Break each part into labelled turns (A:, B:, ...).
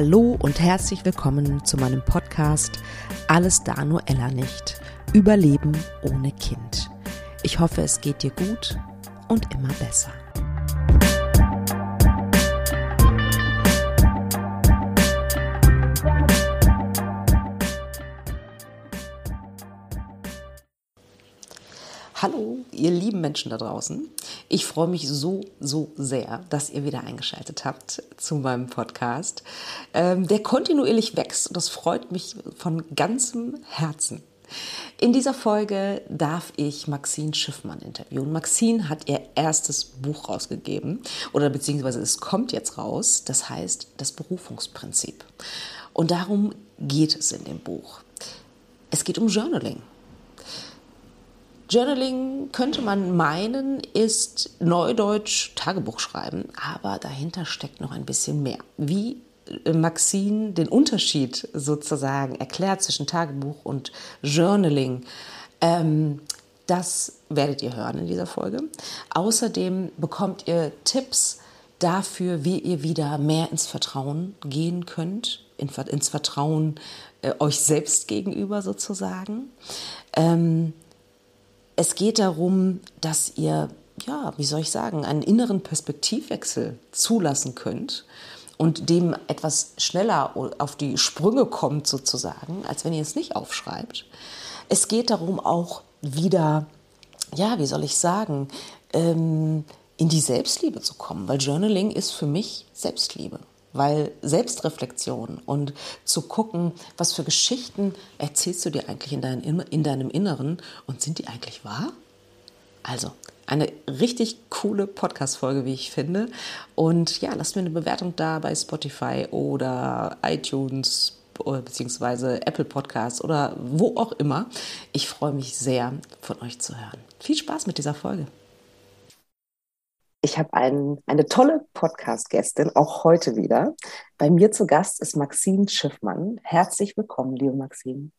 A: Hallo und herzlich willkommen zu meinem Podcast Alles da nur Ella nicht. Überleben ohne Kind. Ich hoffe, es geht dir gut und immer besser. Hallo, ihr lieben Menschen da draußen. Ich freue mich so, so sehr, dass ihr wieder eingeschaltet habt zu meinem Podcast, ähm, der kontinuierlich wächst und das freut mich von ganzem Herzen. In dieser Folge darf ich Maxine Schiffmann interviewen. Maxine hat ihr erstes Buch rausgegeben oder beziehungsweise es kommt jetzt raus, das heißt das Berufungsprinzip. Und darum geht es in dem Buch. Es geht um Journaling. Journaling könnte man meinen, ist Neudeutsch Tagebuch schreiben, aber dahinter steckt noch ein bisschen mehr. Wie äh, Maxine den Unterschied sozusagen erklärt zwischen Tagebuch und Journaling, ähm, das werdet ihr hören in dieser Folge. Außerdem bekommt ihr Tipps dafür, wie ihr wieder mehr ins Vertrauen gehen könnt, ins Vertrauen äh, euch selbst gegenüber sozusagen. Ähm, es geht darum, dass ihr, ja, wie soll ich sagen, einen inneren Perspektivwechsel zulassen könnt und dem etwas schneller auf die Sprünge kommt sozusagen, als wenn ihr es nicht aufschreibt. Es geht darum auch wieder, ja, wie soll ich sagen, ähm, in die Selbstliebe zu kommen, weil Journaling ist für mich Selbstliebe. Weil Selbstreflexion und zu gucken, was für Geschichten erzählst du dir eigentlich in, dein, in deinem Inneren und sind die eigentlich wahr? Also, eine richtig coole Podcast-Folge, wie ich finde. Und ja, lasst mir eine Bewertung da bei Spotify oder iTunes beziehungsweise Apple Podcasts oder wo auch immer. Ich freue mich sehr, von euch zu hören. Viel Spaß mit dieser Folge. Ich habe ein, eine tolle Podcast-Gästin, auch heute wieder. Bei mir zu Gast ist Maxine Schiffmann. Herzlich willkommen, liebe Maxine.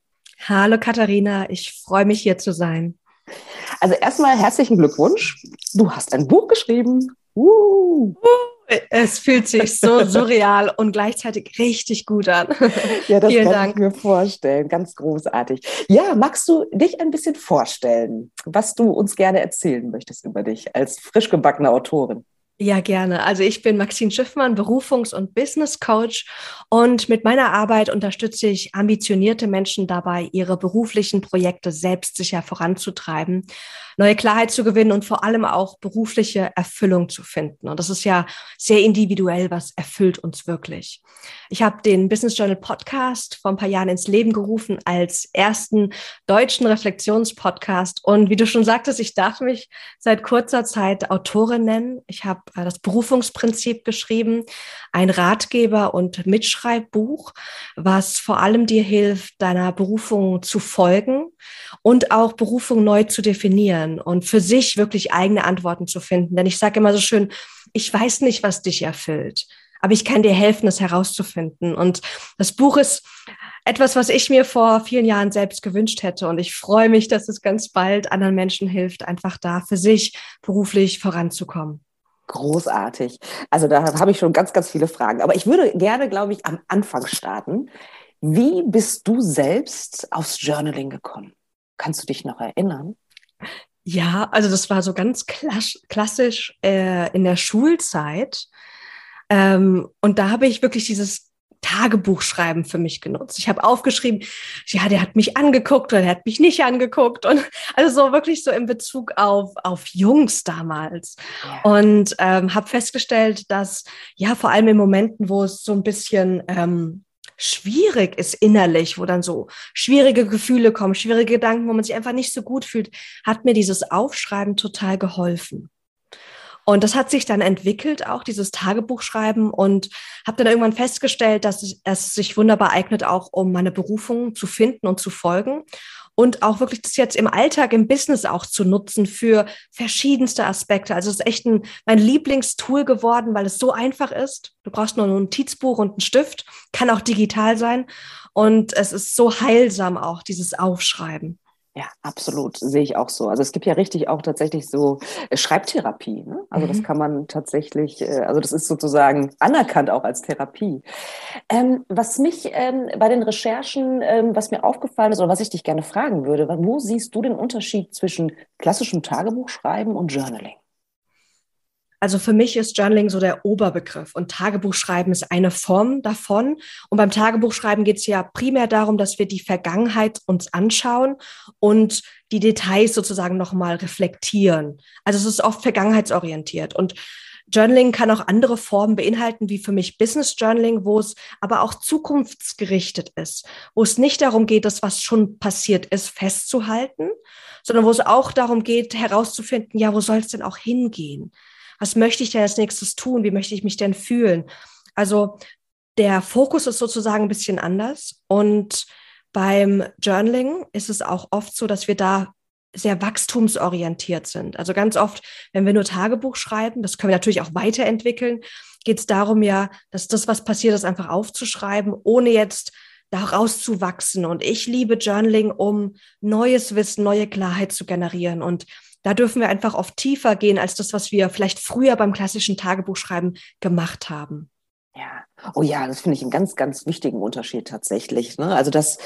B: Hallo Katharina, ich freue mich hier zu sein.
A: Also erstmal herzlichen Glückwunsch. Du hast ein Buch geschrieben. Uh.
B: Es fühlt sich so surreal und gleichzeitig richtig gut an.
A: Ja, das Vielen kann Dank. ich mir vorstellen. Ganz großartig. Ja, magst du dich ein bisschen vorstellen, was du uns gerne erzählen möchtest über dich als frisch gebackene Autorin?
B: Ja, gerne. Also ich bin Maxine Schiffmann, Berufungs- und Business Coach und mit meiner Arbeit unterstütze ich ambitionierte Menschen dabei, ihre beruflichen Projekte selbstsicher voranzutreiben, neue Klarheit zu gewinnen und vor allem auch berufliche Erfüllung zu finden. Und das ist ja sehr individuell, was erfüllt uns wirklich. Ich habe den Business Journal Podcast vor ein paar Jahren ins Leben gerufen als ersten deutschen Reflexionspodcast. Und wie du schon sagtest, ich darf mich seit kurzer Zeit Autorin nennen. Ich habe äh, das Berufungsprinzip geschrieben, ein Ratgeber und Mitschreibbuch, was vor allem dir hilft, deiner Berufung zu folgen und auch Berufung neu zu definieren und für sich wirklich eigene Antworten zu finden. Denn ich sage immer so schön, ich weiß nicht, was dich erfüllt, aber ich kann dir helfen, es herauszufinden. Und das Buch ist etwas, was ich mir vor vielen Jahren selbst gewünscht hätte. Und ich freue mich, dass es ganz bald anderen Menschen hilft, einfach da für sich beruflich voranzukommen.
A: Großartig. Also da habe ich schon ganz, ganz viele Fragen. Aber ich würde gerne, glaube ich, am Anfang starten. Wie bist du selbst aufs Journaling gekommen? Kannst du dich noch erinnern?
B: Ja, also das war so ganz klassisch äh, in der Schulzeit. Ähm, und da habe ich wirklich dieses Tagebuchschreiben für mich genutzt. Ich habe aufgeschrieben, ja, der hat mich angeguckt oder der hat mich nicht angeguckt und also so wirklich so in Bezug auf auf Jungs damals ja. und ähm, habe festgestellt, dass ja vor allem in Momenten, wo es so ein bisschen ähm, schwierig ist innerlich, wo dann so schwierige Gefühle kommen, schwierige Gedanken, wo man sich einfach nicht so gut fühlt, hat mir dieses Aufschreiben total geholfen. Und das hat sich dann entwickelt, auch dieses Tagebuchschreiben und habe dann irgendwann festgestellt, dass es sich wunderbar eignet, auch um meine Berufung zu finden und zu folgen und auch wirklich das jetzt im Alltag, im Business auch zu nutzen für verschiedenste Aspekte. Also es ist echt ein, mein Lieblingstool geworden, weil es so einfach ist. Du brauchst nur ein Notizbuch und einen Stift, kann auch digital sein und es ist so heilsam auch, dieses Aufschreiben.
A: Ja, absolut, sehe ich auch so. Also es gibt ja richtig auch tatsächlich so äh, Schreibtherapie. Ne? Also mhm. das kann man tatsächlich, äh, also das ist sozusagen anerkannt auch als Therapie. Ähm, was mich ähm, bei den Recherchen, ähm, was mir aufgefallen ist oder was ich dich gerne fragen würde, wo siehst du den Unterschied zwischen klassischem Tagebuchschreiben und Journaling?
B: Also für mich ist Journaling so der Oberbegriff und Tagebuchschreiben ist eine Form davon. Und beim Tagebuchschreiben geht es ja primär darum, dass wir die Vergangenheit uns anschauen und die Details sozusagen nochmal reflektieren. Also es ist oft vergangenheitsorientiert und Journaling kann auch andere Formen beinhalten, wie für mich Business Journaling, wo es aber auch zukunftsgerichtet ist, wo es nicht darum geht, das, was schon passiert ist, festzuhalten, sondern wo es auch darum geht, herauszufinden, ja, wo soll es denn auch hingehen? Was möchte ich denn als nächstes tun? Wie möchte ich mich denn fühlen? Also der Fokus ist sozusagen ein bisschen anders. Und beim Journaling ist es auch oft so, dass wir da sehr wachstumsorientiert sind. Also ganz oft, wenn wir nur Tagebuch schreiben, das können wir natürlich auch weiterentwickeln, geht es darum ja, dass das, was passiert ist, einfach aufzuschreiben, ohne jetzt daraus zu wachsen. Und ich liebe Journaling, um neues Wissen, neue Klarheit zu generieren. Und da dürfen wir einfach oft tiefer gehen als das, was wir vielleicht früher beim klassischen Tagebuchschreiben gemacht haben.
A: Ja, oh ja, das finde ich einen ganz, ganz wichtigen Unterschied tatsächlich. Ne? Also das,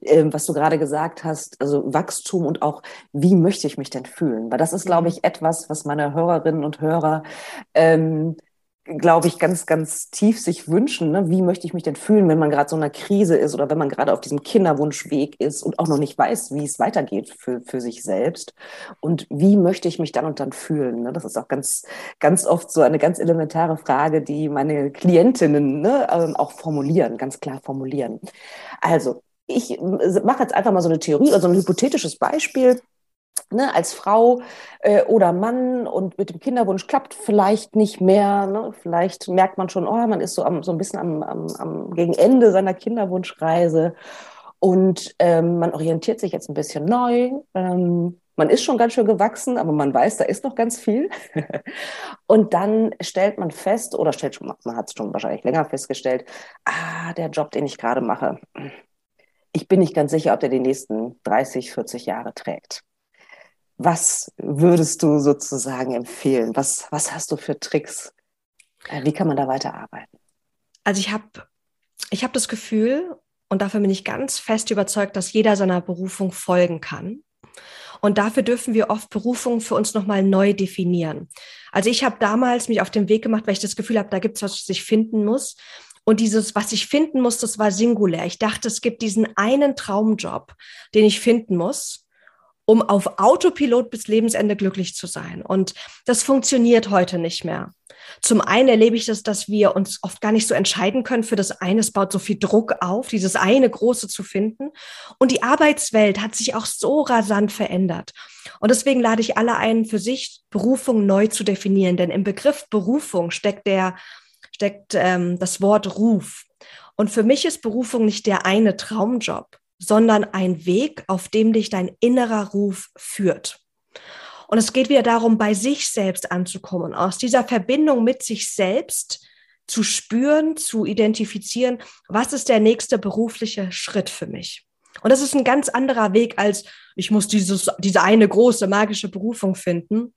A: äh, was du gerade gesagt hast, also Wachstum und auch, wie möchte ich mich denn fühlen? Weil das ist, glaube mhm. ich, etwas, was meine Hörerinnen und Hörer ähm, glaube ich, ganz, ganz tief sich wünschen, ne? wie möchte ich mich denn fühlen, wenn man gerade so in einer Krise ist oder wenn man gerade auf diesem Kinderwunschweg ist und auch noch nicht weiß, wie es weitergeht für, für sich selbst. Und wie möchte ich mich dann und dann fühlen? Ne? Das ist auch ganz, ganz oft so eine ganz elementare Frage, die meine Klientinnen ne, ähm, auch formulieren, ganz klar formulieren. Also, ich mache jetzt einfach mal so eine Theorie, also ein hypothetisches Beispiel ne, als Frau äh, oder Mann und mit dem Kinderwunsch klappt vielleicht nicht mehr. Ne? Vielleicht merkt man schon, oh, man ist so, am, so ein bisschen am, am, am gegen Ende seiner Kinderwunschreise und ähm, man orientiert sich jetzt ein bisschen neu. Ähm, man ist schon ganz schön gewachsen, aber man weiß, da ist noch ganz viel. und dann stellt man fest, oder stellt schon, man hat es schon wahrscheinlich länger festgestellt, ah, der Job, den ich gerade mache, ich bin nicht ganz sicher, ob der die nächsten 30, 40 Jahre trägt. Was würdest du sozusagen empfehlen? Was, was hast du für Tricks? Äh, wie kann man da weiterarbeiten?
B: Also ich habe ich hab das Gefühl, und dafür bin ich ganz fest überzeugt, dass jeder seiner Berufung folgen kann. Und dafür dürfen wir oft Berufungen für uns nochmal neu definieren. Also ich habe damals mich auf den Weg gemacht, weil ich das Gefühl habe, da gibt es was, was ich finden muss. Und dieses, was ich finden muss, das war singulär. Ich dachte, es gibt diesen einen Traumjob, den ich finden muss um auf Autopilot bis Lebensende glücklich zu sein. Und das funktioniert heute nicht mehr. Zum einen erlebe ich das, dass wir uns oft gar nicht so entscheiden können für das eine. Es baut so viel Druck auf, dieses eine große zu finden. Und die Arbeitswelt hat sich auch so rasant verändert. Und deswegen lade ich alle ein, für sich Berufung neu zu definieren. Denn im Begriff Berufung steckt der, steckt ähm, das Wort Ruf. Und für mich ist Berufung nicht der eine Traumjob, sondern ein Weg, auf dem dich dein innerer Ruf führt. Und es geht wieder darum, bei sich selbst anzukommen, aus dieser Verbindung mit sich selbst zu spüren, zu identifizieren, was ist der nächste berufliche Schritt für mich. Und das ist ein ganz anderer Weg als, ich muss dieses, diese eine große magische Berufung finden.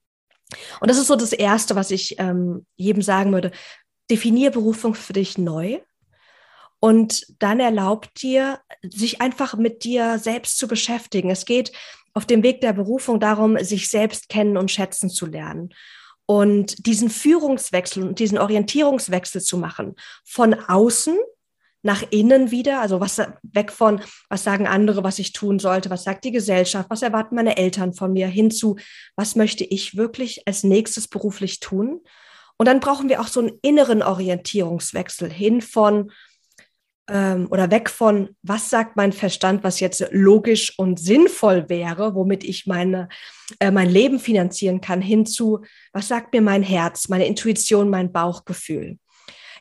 B: Und das ist so das Erste, was ich ähm, jedem sagen würde. Definier Berufung für dich neu und dann erlaubt dir, sich einfach mit dir selbst zu beschäftigen. Es geht auf dem Weg der Berufung darum, sich selbst kennen und schätzen zu lernen. Und diesen Führungswechsel und diesen Orientierungswechsel zu machen von außen nach innen wieder, also was weg von, was sagen andere, was ich tun sollte, was sagt die Gesellschaft, was erwarten meine Eltern von mir, hinzu, was möchte ich wirklich als nächstes beruflich tun. Und dann brauchen wir auch so einen inneren Orientierungswechsel hin von, ähm, oder weg von, was sagt mein Verstand, was jetzt logisch und sinnvoll wäre, womit ich meine, äh, mein Leben finanzieren kann, hinzu, was sagt mir mein Herz, meine Intuition, mein Bauchgefühl.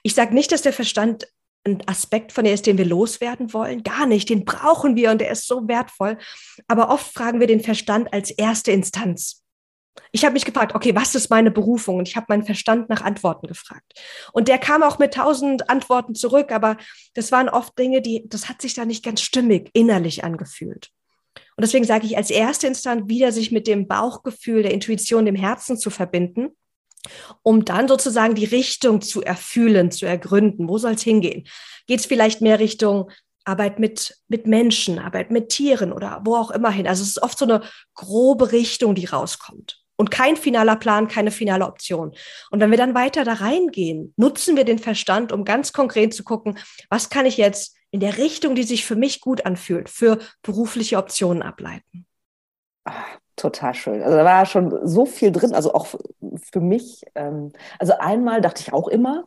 B: Ich sage nicht, dass der Verstand ein Aspekt von der ist, den wir loswerden wollen. Gar nicht. Den brauchen wir und der ist so wertvoll. Aber oft fragen wir den Verstand als erste Instanz. Ich habe mich gefragt, okay, was ist meine Berufung? Und ich habe meinen Verstand nach Antworten gefragt. Und der kam auch mit tausend Antworten zurück, aber das waren oft Dinge, die, das hat sich da nicht ganz stimmig innerlich angefühlt. Und deswegen sage ich als erste Instanz wieder, sich mit dem Bauchgefühl, der Intuition, dem Herzen zu verbinden, um dann sozusagen die Richtung zu erfühlen, zu ergründen. Wo soll es hingehen? Geht es vielleicht mehr Richtung Arbeit mit, mit Menschen, Arbeit mit Tieren oder wo auch immer hin? Also es ist oft so eine grobe Richtung, die rauskommt. Und kein finaler Plan, keine finale Option. Und wenn wir dann weiter da reingehen, nutzen wir den Verstand, um ganz konkret zu gucken, was kann ich jetzt in der Richtung, die sich für mich gut anfühlt, für berufliche Optionen ableiten.
A: Ach, total schön. Also da war schon so viel drin, also auch für mich. Ähm, also einmal dachte ich auch immer,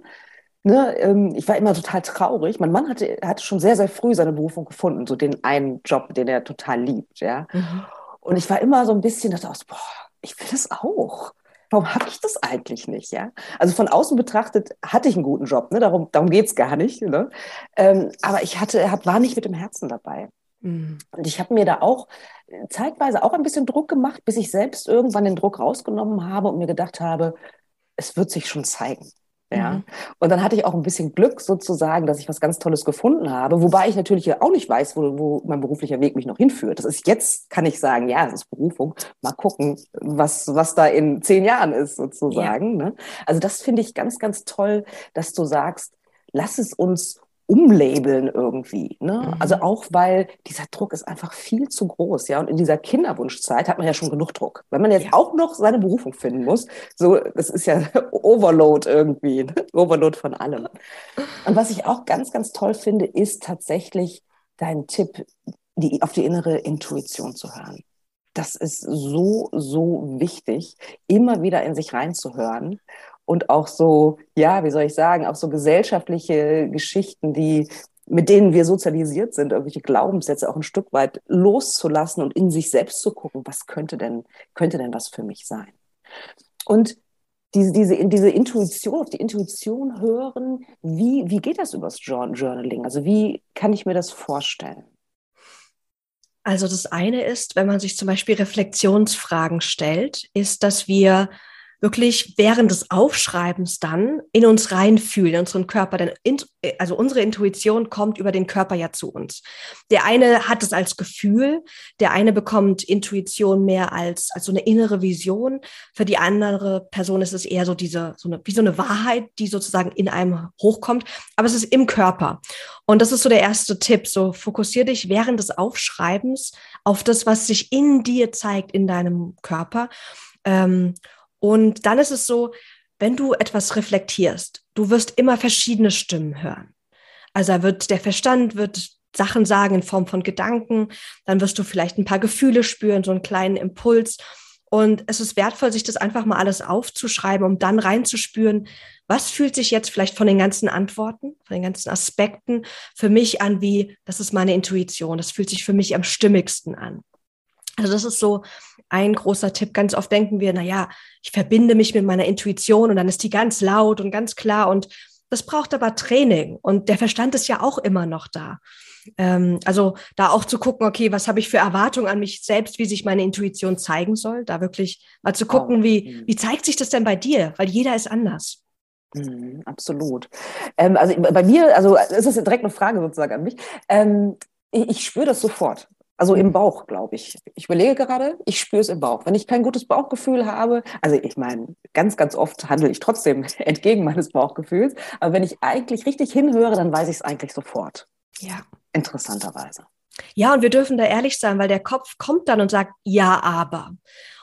A: ne, ähm, ich war immer total traurig. Mein Mann hatte, hatte schon sehr, sehr früh seine Berufung gefunden, so den einen Job, den er total liebt, ja. Mhm. Und ich war immer so ein bisschen, dachte aus, boah, ich will das auch warum habe ich das eigentlich nicht? Ja? Also von außen betrachtet hatte ich einen guten Job, ne? darum, darum geht es gar nicht. Ne? Ähm, aber ich hatte, hab, war nicht mit dem Herzen dabei. Mhm. Und ich habe mir da auch äh, zeitweise auch ein bisschen Druck gemacht, bis ich selbst irgendwann den Druck rausgenommen habe und mir gedacht habe, es wird sich schon zeigen. Ja. Mhm. Und dann hatte ich auch ein bisschen Glück sozusagen, dass ich was ganz Tolles gefunden habe, wobei ich natürlich auch nicht weiß, wo, wo mein beruflicher Weg mich noch hinführt. Das ist jetzt, kann ich sagen, ja, es ist Berufung. Mal gucken, was, was da in zehn Jahren ist sozusagen. Ja. Ne? Also das finde ich ganz, ganz toll, dass du sagst, lass es uns umlabeln irgendwie. Ne? Mhm. Also auch, weil dieser Druck ist einfach viel zu groß. Ja, und in dieser Kinderwunschzeit hat man ja schon genug Druck. Wenn man jetzt ja. auch noch seine Berufung finden muss, so, das ist ja Overload irgendwie, ne? Overload von allem. Und was ich auch ganz, ganz toll finde, ist tatsächlich dein Tipp, die, auf die innere Intuition zu hören. Das ist so, so wichtig, immer wieder in sich reinzuhören und auch so, ja, wie soll ich sagen, auch so gesellschaftliche Geschichten, die mit denen wir sozialisiert sind, irgendwelche Glaubenssätze auch ein Stück weit loszulassen und in sich selbst zu gucken, was könnte denn, könnte denn was für mich sein? Und diese, diese, diese Intuition, auf die Intuition hören, wie, wie geht das übers Journaling? Also wie kann ich mir das vorstellen?
B: Also das eine ist, wenn man sich zum Beispiel Reflexionsfragen stellt, ist, dass wir wirklich während des Aufschreibens dann in uns reinfühlen, in unseren Körper. Denn in, also unsere Intuition kommt über den Körper ja zu uns. Der eine hat es als Gefühl, der eine bekommt Intuition mehr als, als so eine innere Vision. Für die andere Person ist es eher so diese, so eine, wie so eine Wahrheit, die sozusagen in einem hochkommt. Aber es ist im Körper. Und das ist so der erste Tipp. So fokussier dich während des Aufschreibens auf das, was sich in dir zeigt, in deinem Körper. Ähm, und dann ist es so, wenn du etwas reflektierst, du wirst immer verschiedene Stimmen hören. Also wird der Verstand wird Sachen sagen in Form von Gedanken, dann wirst du vielleicht ein paar Gefühle spüren, so einen kleinen Impuls. Und es ist wertvoll, sich das einfach mal alles aufzuschreiben, um dann reinzuspüren, was fühlt sich jetzt vielleicht von den ganzen Antworten, von den ganzen Aspekten für mich an, wie, das ist meine Intuition, das fühlt sich für mich am stimmigsten an. Also das ist so ein großer Tipp. Ganz oft denken wir, na ja, ich verbinde mich mit meiner Intuition und dann ist die ganz laut und ganz klar und das braucht aber Training und der Verstand ist ja auch immer noch da. Ähm, also da auch zu gucken, okay, was habe ich für Erwartungen an mich selbst, wie sich meine Intuition zeigen soll, da wirklich mal zu gucken, wie, mhm. wie zeigt sich das denn bei dir, weil jeder ist anders.
A: Mhm, absolut. Ähm, also bei mir, also es ist direkt eine Frage sozusagen an mich. Ähm, ich, ich spüre das sofort. Also im Bauch, glaube ich. Ich überlege gerade, ich spüre es im Bauch. Wenn ich kein gutes Bauchgefühl habe, also ich meine, ganz, ganz oft handle ich trotzdem entgegen meines Bauchgefühls, aber wenn ich eigentlich richtig hinhöre, dann weiß ich es eigentlich sofort. Ja. Interessanterweise.
B: Ja, und wir dürfen da ehrlich sein, weil der Kopf kommt dann und sagt, ja, aber.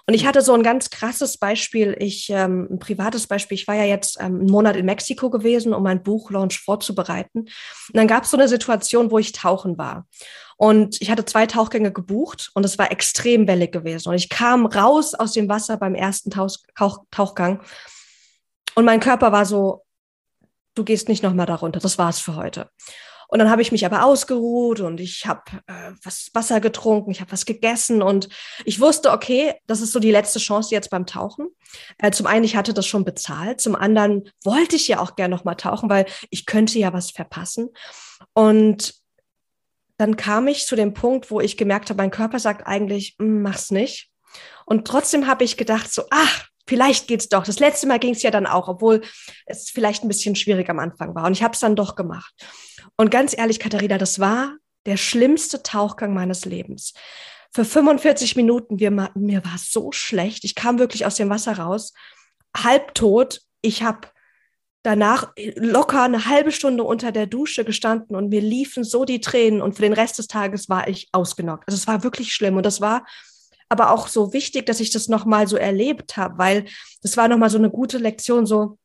B: Und ich hatte so ein ganz krasses Beispiel, ich, ähm, ein privates Beispiel. Ich war ja jetzt ähm, einen Monat in Mexiko gewesen, um mein Buchlaunch vorzubereiten. Und dann gab es so eine Situation, wo ich tauchen war. Und ich hatte zwei Tauchgänge gebucht und es war extrem wellig gewesen. Und ich kam raus aus dem Wasser beim ersten Tauch Tauchgang und mein Körper war so, du gehst nicht nochmal darunter, das war's für heute. Und dann habe ich mich aber ausgeruht und ich habe äh, was Wasser getrunken, ich habe was gegessen und ich wusste, okay, das ist so die letzte Chance jetzt beim Tauchen. Äh, zum einen, ich hatte das schon bezahlt, zum anderen wollte ich ja auch gerne nochmal tauchen, weil ich könnte ja was verpassen. Und dann kam ich zu dem Punkt, wo ich gemerkt habe, mein Körper sagt eigentlich, mm, mach's nicht. Und trotzdem habe ich gedacht, so, ach, vielleicht geht's doch. Das letzte Mal ging es ja dann auch, obwohl es vielleicht ein bisschen schwierig am Anfang war. Und ich habe es dann doch gemacht. Und ganz ehrlich, Katharina, das war der schlimmste Tauchgang meines Lebens. für 45 Minuten, wir, mir war so schlecht. Ich kam wirklich aus dem Wasser raus, halbtot. Ich habe danach locker eine halbe Stunde unter der Dusche gestanden und mir liefen so die Tränen und für den Rest des Tages war ich ausgenockt. Also es war wirklich schlimm und das war aber auch so wichtig, dass ich das nochmal so erlebt habe, weil das war nochmal so eine gute Lektion, so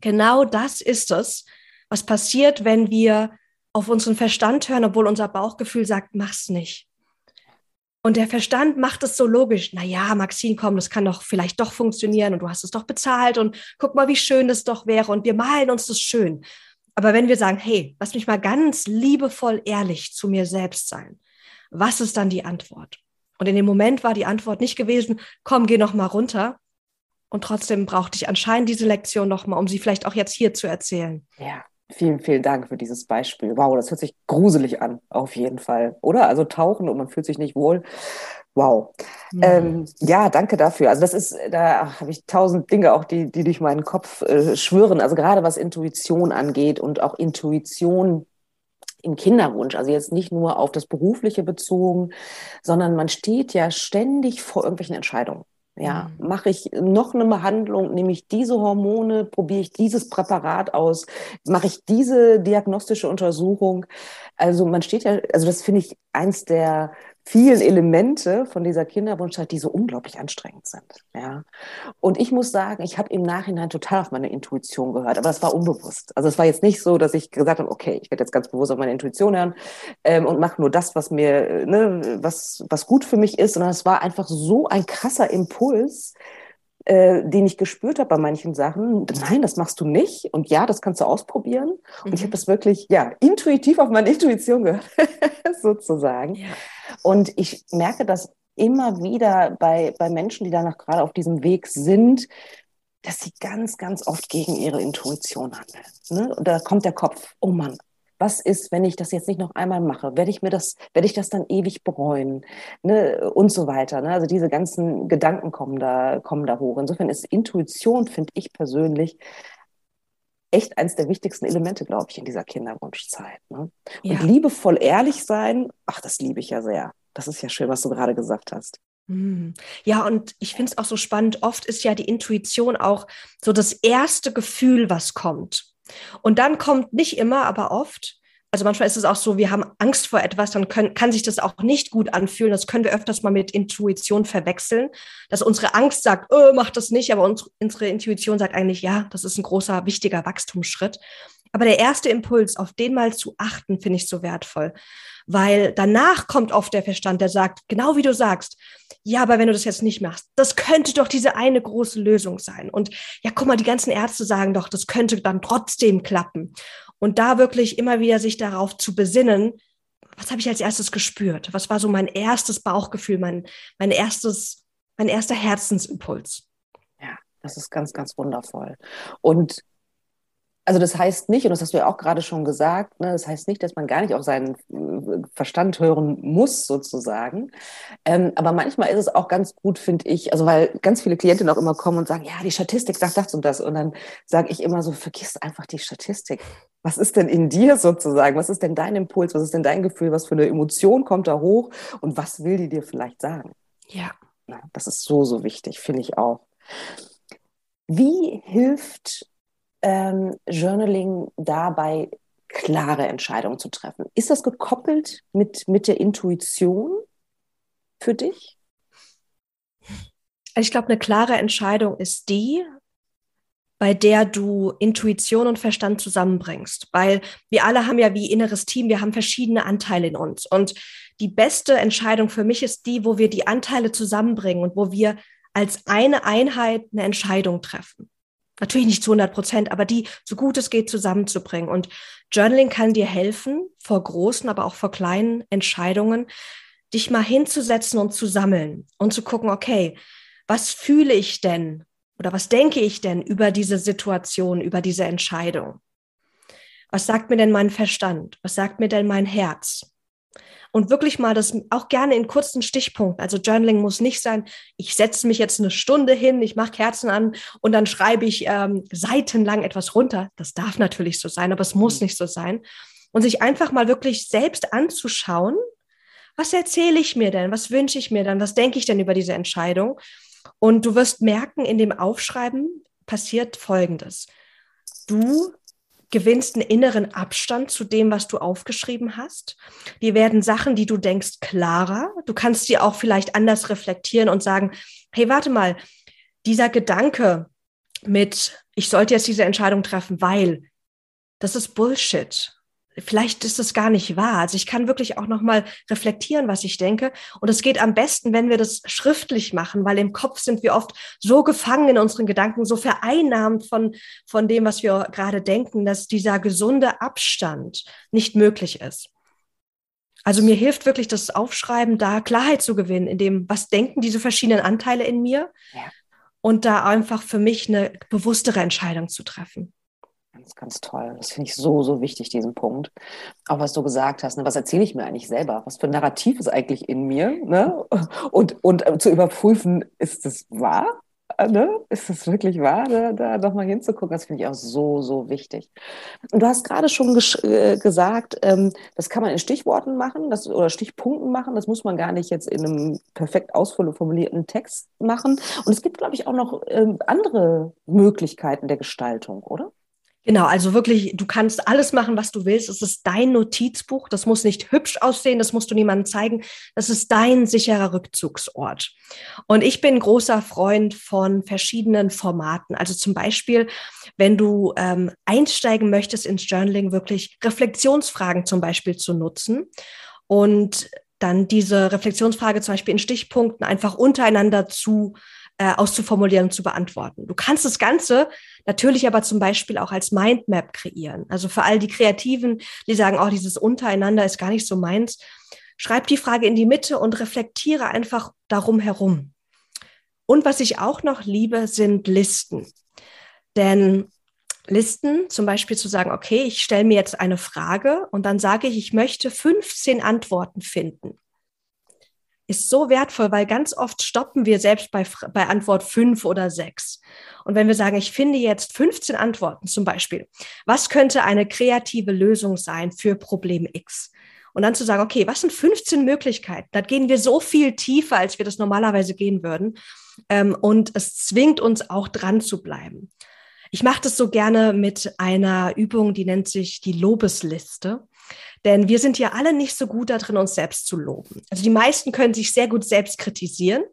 B: genau das ist es, was passiert, wenn wir auf unseren Verstand hören, obwohl unser Bauchgefühl sagt, mach's nicht. Und der Verstand macht es so logisch. Na ja, Maxine, komm, das kann doch vielleicht doch funktionieren und du hast es doch bezahlt und guck mal, wie schön das doch wäre und wir malen uns das schön. Aber wenn wir sagen, hey, lass mich mal ganz liebevoll ehrlich zu mir selbst sein, was ist dann die Antwort? Und in dem Moment war die Antwort nicht gewesen, komm, geh noch mal runter. Und trotzdem brauchte ich anscheinend diese Lektion noch mal, um sie vielleicht auch jetzt hier zu erzählen.
A: Ja, Vielen, vielen Dank für dieses Beispiel. Wow, das hört sich gruselig an, auf jeden Fall. Oder? Also tauchen und man fühlt sich nicht wohl. Wow. Mhm. Ähm, ja, danke dafür. Also das ist, da habe ich tausend Dinge auch, die, die durch meinen Kopf äh, schwirren. Also gerade was Intuition angeht und auch Intuition im Kinderwunsch, also jetzt nicht nur auf das Berufliche bezogen, sondern man steht ja ständig vor irgendwelchen Entscheidungen. Ja, mhm. mache ich noch eine Behandlung, nehme ich diese Hormone, probiere ich dieses Präparat aus, mache ich diese diagnostische Untersuchung. Also man steht ja, also das finde ich eins der vielen Elemente von dieser Kinderwunschzeit, die so unglaublich anstrengend sind. Ja. Und ich muss sagen, ich habe im Nachhinein total auf meine Intuition gehört, aber es war unbewusst. Also es war jetzt nicht so, dass ich gesagt habe, okay, ich werde jetzt ganz bewusst auf meine Intuition hören ähm, und mache nur das, was mir, ne, was, was gut für mich ist, sondern es war einfach so ein krasser Impuls, äh, den ich gespürt habe bei manchen Sachen, nein, das machst du nicht und ja, das kannst du ausprobieren. Und ich mhm. habe das wirklich, ja, intuitiv auf meine Intuition gehört, sozusagen. Ja. Und ich merke das immer wieder bei, bei Menschen, die danach gerade auf diesem Weg sind, dass sie ganz, ganz oft gegen ihre Intuition handeln. Ne? Und da kommt der Kopf, oh Mann, was ist, wenn ich das jetzt nicht noch einmal mache? Werde ich mir das, werde ich das dann ewig bereuen? Ne? Und so weiter. Ne? Also diese ganzen Gedanken kommen da, kommen da hoch. Insofern ist Intuition, finde ich persönlich, echt eines der wichtigsten Elemente, glaube ich, in dieser Kinderwunschzeit. Ne? Ja. Und liebevoll ehrlich sein, ach, das liebe ich ja sehr. Das ist ja schön, was du gerade gesagt hast.
B: Hm. Ja, und ich finde es auch so spannend. Oft ist ja die Intuition auch so das erste Gefühl, was kommt. Und dann kommt nicht immer, aber oft, also manchmal ist es auch so, wir haben Angst vor etwas, dann können, kann sich das auch nicht gut anfühlen. Das können wir öfters mal mit Intuition verwechseln, dass unsere Angst sagt, oh, mach das nicht, aber uns, unsere Intuition sagt eigentlich, ja, das ist ein großer, wichtiger Wachstumsschritt. Aber der erste Impuls, auf den mal zu achten, finde ich so wertvoll, weil danach kommt oft der Verstand, der sagt, genau wie du sagst, ja, aber wenn du das jetzt nicht machst, das könnte doch diese eine große Lösung sein. Und ja, guck mal, die ganzen Ärzte sagen doch, das könnte dann trotzdem klappen. Und da wirklich immer wieder sich darauf zu besinnen, was habe ich als erstes gespürt? Was war so mein erstes Bauchgefühl, mein, mein erstes, mein erster Herzensimpuls?
A: Ja, das ist ganz, ganz wundervoll. Und also das heißt nicht, und das hast du ja auch gerade schon gesagt, ne, das heißt nicht, dass man gar nicht auf seinen äh, Verstand hören muss, sozusagen. Ähm, aber manchmal ist es auch ganz gut, finde ich, also weil ganz viele Klientinnen auch immer kommen und sagen, ja, die Statistik sagt das und das. Und dann sage ich immer so, vergiss einfach die Statistik. Was ist denn in dir sozusagen? Was ist denn dein Impuls? Was ist denn dein Gefühl? Was für eine Emotion kommt da hoch? Und was will die dir vielleicht sagen?
B: Ja.
A: Das ist so, so wichtig, finde ich auch. Wie hilft ähm, Journaling dabei, klare Entscheidungen zu treffen? Ist das gekoppelt mit, mit der Intuition für dich?
B: Ich glaube, eine klare Entscheidung ist die, bei der du Intuition und Verstand zusammenbringst. Weil wir alle haben ja wie inneres Team, wir haben verschiedene Anteile in uns. Und die beste Entscheidung für mich ist die, wo wir die Anteile zusammenbringen und wo wir als eine Einheit eine Entscheidung treffen natürlich nicht zu 100 Prozent, aber die so gut es geht zusammenzubringen. Und Journaling kann dir helfen, vor großen, aber auch vor kleinen Entscheidungen, dich mal hinzusetzen und zu sammeln und zu gucken, okay, was fühle ich denn oder was denke ich denn über diese Situation, über diese Entscheidung? Was sagt mir denn mein Verstand? Was sagt mir denn mein Herz? Und wirklich mal das auch gerne in kurzen Stichpunkten. Also Journaling muss nicht sein, ich setze mich jetzt eine Stunde hin, ich mache Kerzen an und dann schreibe ich ähm, seitenlang etwas runter. Das darf natürlich so sein, aber es muss mhm. nicht so sein. Und sich einfach mal wirklich selbst anzuschauen, was erzähle ich mir denn? Was wünsche ich mir dann? Was denke ich denn über diese Entscheidung? Und du wirst merken, in dem Aufschreiben passiert Folgendes. Du gewinnst einen inneren Abstand zu dem, was du aufgeschrieben hast. Die werden Sachen, die du denkst, klarer. Du kannst sie auch vielleicht anders reflektieren und sagen, hey, warte mal, dieser Gedanke mit, ich sollte jetzt diese Entscheidung treffen, weil das ist Bullshit vielleicht ist es gar nicht wahr. Also ich kann wirklich auch nochmal reflektieren, was ich denke. Und es geht am besten, wenn wir das schriftlich machen, weil im Kopf sind wir oft so gefangen in unseren Gedanken, so vereinnahmt von, von dem, was wir gerade denken, dass dieser gesunde Abstand nicht möglich ist. Also mir hilft wirklich das Aufschreiben, da Klarheit zu gewinnen, in dem, was denken diese verschiedenen Anteile in mir ja. und da einfach für mich eine bewusstere Entscheidung zu treffen.
A: Ganz, ganz toll. Das finde ich so, so wichtig, diesen Punkt. Auch was du gesagt hast, ne? was erzähle ich mir eigentlich selber? Was für ein Narrativ ist eigentlich in mir? Ne? Und, und äh, zu überprüfen, ist es wahr? Äh, ne? Ist es wirklich wahr, da, da nochmal hinzugucken? Das finde ich auch so, so wichtig. Und du hast gerade schon äh, gesagt, ähm, das kann man in Stichworten machen das, oder Stichpunkten machen. Das muss man gar nicht jetzt in einem perfekt ausformulierten Text machen. Und es gibt, glaube ich, auch noch ähm, andere Möglichkeiten der Gestaltung, oder?
B: Genau, also wirklich, du kannst alles machen, was du willst. Es ist dein Notizbuch. Das muss nicht hübsch aussehen, das musst du niemandem zeigen. Das ist dein sicherer Rückzugsort. Und ich bin großer Freund von verschiedenen Formaten. Also zum Beispiel, wenn du ähm, einsteigen möchtest ins Journaling, wirklich Reflexionsfragen zum Beispiel zu nutzen und dann diese Reflexionsfrage zum Beispiel in Stichpunkten einfach untereinander zu äh, auszuformulieren und zu beantworten. Du kannst das Ganze natürlich aber zum Beispiel auch als Mindmap kreieren. Also für all die Kreativen, die sagen, oh, dieses Untereinander ist gar nicht so meins, schreib die Frage in die Mitte und reflektiere einfach darum herum. Und was ich auch noch liebe, sind Listen. Denn Listen, zum Beispiel zu sagen, okay, ich stelle mir jetzt eine Frage und dann sage ich, ich möchte 15 Antworten finden ist so wertvoll, weil ganz oft stoppen wir selbst bei, bei Antwort fünf oder sechs. Und wenn wir sagen, ich finde jetzt 15 Antworten zum Beispiel, was könnte eine kreative Lösung sein für Problem X? Und dann zu sagen, okay, was sind 15 Möglichkeiten? Da gehen wir so viel tiefer, als wir das normalerweise gehen würden. Ähm, und es zwingt uns auch dran zu bleiben. Ich mache das so gerne mit einer Übung, die nennt sich die Lobesliste. Denn wir sind ja alle nicht so gut darin, uns selbst zu loben. Also die meisten können sich sehr gut selbst kritisieren,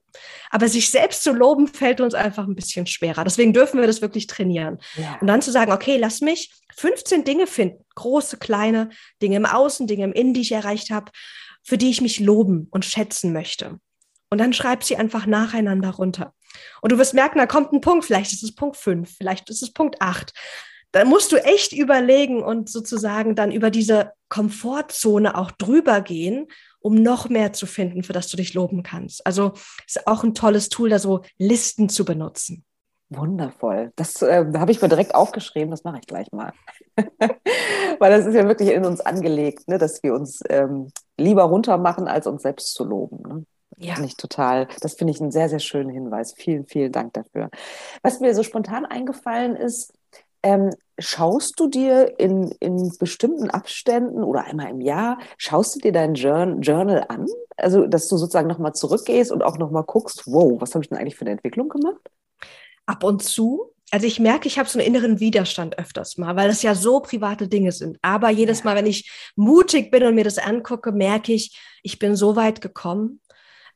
B: aber sich selbst zu loben fällt uns einfach ein bisschen schwerer. Deswegen dürfen wir das wirklich trainieren. Ja. Und dann zu sagen, okay, lass mich 15 Dinge finden, große, kleine Dinge im Außen, Dinge im Innen, die ich erreicht habe, für die ich mich loben und schätzen möchte. Und dann schreib sie einfach nacheinander runter. Und du wirst merken, da kommt ein Punkt, vielleicht ist es Punkt 5, vielleicht ist es Punkt 8 da musst du echt überlegen und sozusagen dann über diese Komfortzone auch drüber gehen, um noch mehr zu finden, für das du dich loben kannst. Also ist auch ein tolles Tool, da so Listen zu benutzen.
A: Wundervoll. Das äh, habe ich mir direkt aufgeschrieben, das mache ich gleich mal. Weil das ist ja wirklich in uns angelegt, ne, dass wir uns ähm, lieber runter machen, als uns selbst zu loben. Ne? Ja. Nicht total. Das finde ich einen sehr, sehr schönen Hinweis. Vielen, vielen Dank dafür. Was mir so spontan eingefallen ist, ähm, schaust du dir in, in bestimmten Abständen oder einmal im Jahr, schaust du dir dein Journal an? Also, dass du sozusagen nochmal zurückgehst und auch nochmal guckst, wow, was habe ich denn eigentlich für eine Entwicklung gemacht?
B: Ab und zu. Also ich merke, ich habe so einen inneren Widerstand öfters mal, weil das ja so private Dinge sind. Aber jedes ja. Mal, wenn ich mutig bin und mir das angucke, merke ich, ich bin so weit gekommen.